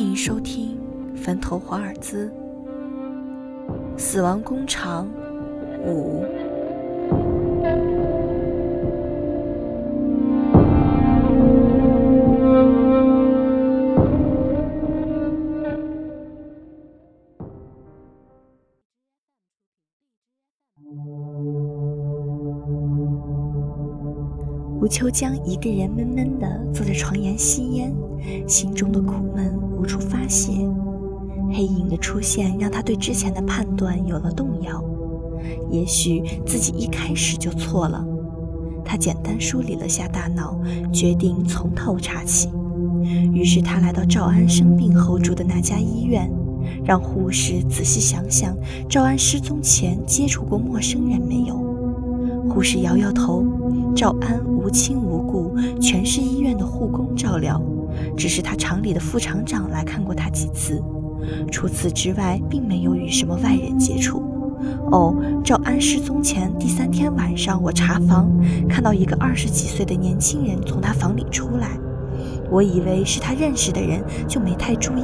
迎收听《坟头华尔兹》死亡工厂五。吴秋江一个人闷闷地坐在床沿吸烟，心中的苦闷无处发泄。黑影的出现让他对之前的判断有了动摇，也许自己一开始就错了。他简单梳理了下大脑，决定从头查起。于是他来到赵安生病后住的那家医院，让护士仔细想想赵安失踪前接触过陌生人没有。护士摇摇头，赵安无亲无故，全是医院的护工照料，只是他厂里的副厂长来看过他几次，除此之外，并没有与什么外人接触。哦，赵安失踪前第三天晚上，我查房看到一个二十几岁的年轻人从他房里出来，我以为是他认识的人，就没太注意。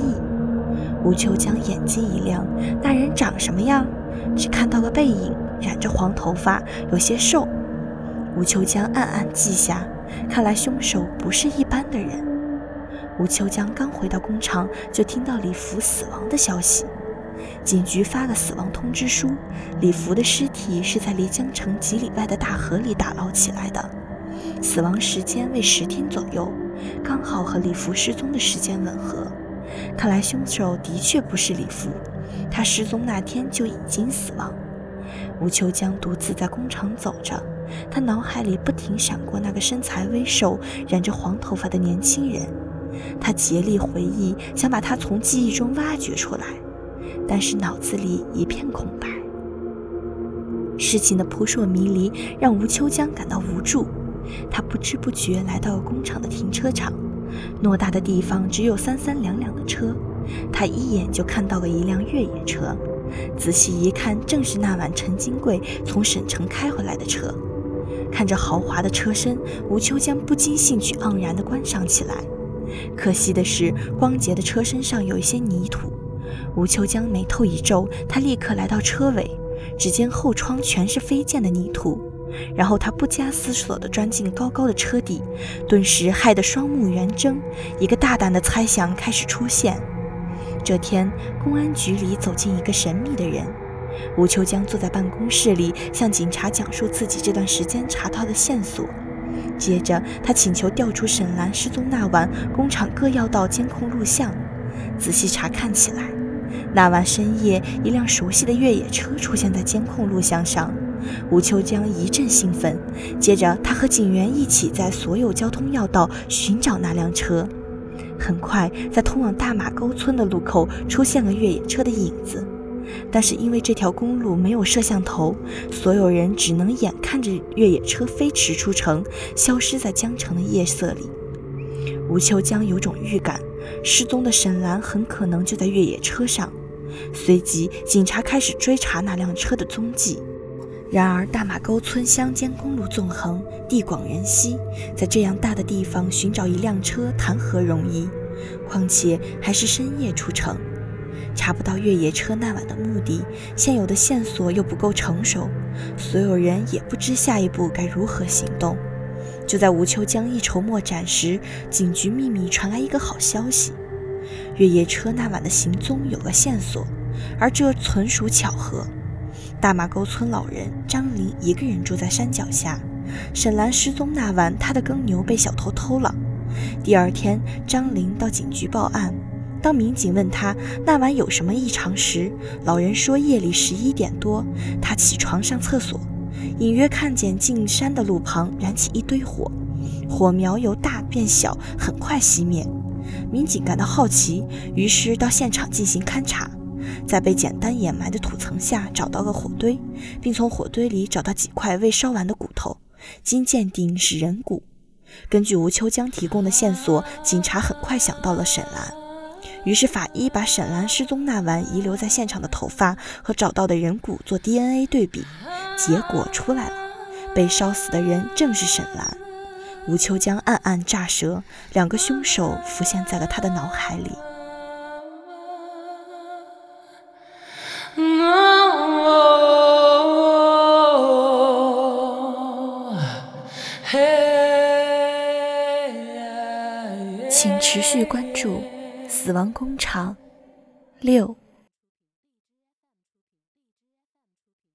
吴秋江眼睛一亮，那人长什么样？只看到个背影。染着黄头发，有些瘦。吴秋江暗暗记下，看来凶手不是一般的人。吴秋江刚回到工厂，就听到李福死亡的消息。警局发了死亡通知书，李福的尸体是在离江城几里外的大河里打捞起来的，死亡时间为十天左右，刚好和李福失踪的时间吻合。看来凶手的确不是李福，他失踪那天就已经死亡。吴秋江独自在工厂走着，他脑海里不停闪过那个身材微瘦、染着黄头发的年轻人。他竭力回忆，想把他从记忆中挖掘出来，但是脑子里一片空白。事情的扑朔迷离让吴秋江感到无助。他不知不觉来到了工厂的停车场，偌大的地方只有三三两两的车，他一眼就看到了一辆越野车。仔细一看，正是那晚陈金贵从省城开回来的车。看着豪华的车身，吴秋江不禁兴趣盎然地观赏起来。可惜的是，光洁的车身上有一些泥土。吴秋江眉头一皱，他立刻来到车尾，只见后窗全是飞溅的泥土。然后他不加思索地钻进高高的车底，顿时害得双目圆睁。一个大胆的猜想开始出现。这天，公安局里走进一个神秘的人。吴秋江坐在办公室里，向警察讲述自己这段时间查到的线索。接着，他请求调出沈兰失踪那晚工厂各要道监控录像，仔细查看起来。那晚深夜，一辆熟悉的越野车出现在监控录像上。吴秋江一阵兴奋，接着他和警员一起在所有交通要道寻找那辆车。很快，在通往大马沟村的路口出现了越野车的影子，但是因为这条公路没有摄像头，所有人只能眼看着越野车飞驰出城，消失在江城的夜色里。吴秋江有种预感，失踪的沈兰很可能就在越野车上。随即，警察开始追查那辆车的踪迹。然而，大马沟村乡间公路纵横，地广人稀，在这样大的地方寻找一辆车谈何容易？况且还是深夜出城，查不到越野车那晚的目的，现有的线索又不够成熟，所有人也不知下一步该如何行动。就在吴秋江一筹莫展时，警局秘密传来一个好消息：越野车那晚的行踪有了线索，而这纯属巧合。大马沟村老人张林一个人住在山脚下。沈兰失踪那晚，他的耕牛被小偷偷了。第二天，张林到警局报案。当民警问他那晚有什么异常时，老人说夜里十一点多，他起床上厕所，隐约看见进山的路旁燃起一堆火，火苗由大变小，很快熄灭。民警感到好奇，于是到现场进行勘查。在被简单掩埋的土层下找到了火堆，并从火堆里找到几块未烧完的骨头，经鉴定是人骨。根据吴秋江提供的线索，警察很快想到了沈兰，于是法医把沈兰失踪那晚遗留在现场的头发和找到的人骨做 DNA 对比，结果出来了，被烧死的人正是沈兰。吴秋江暗暗咋舌，两个凶手浮现在了他的脑海里。请持续关注。死亡工厂》六。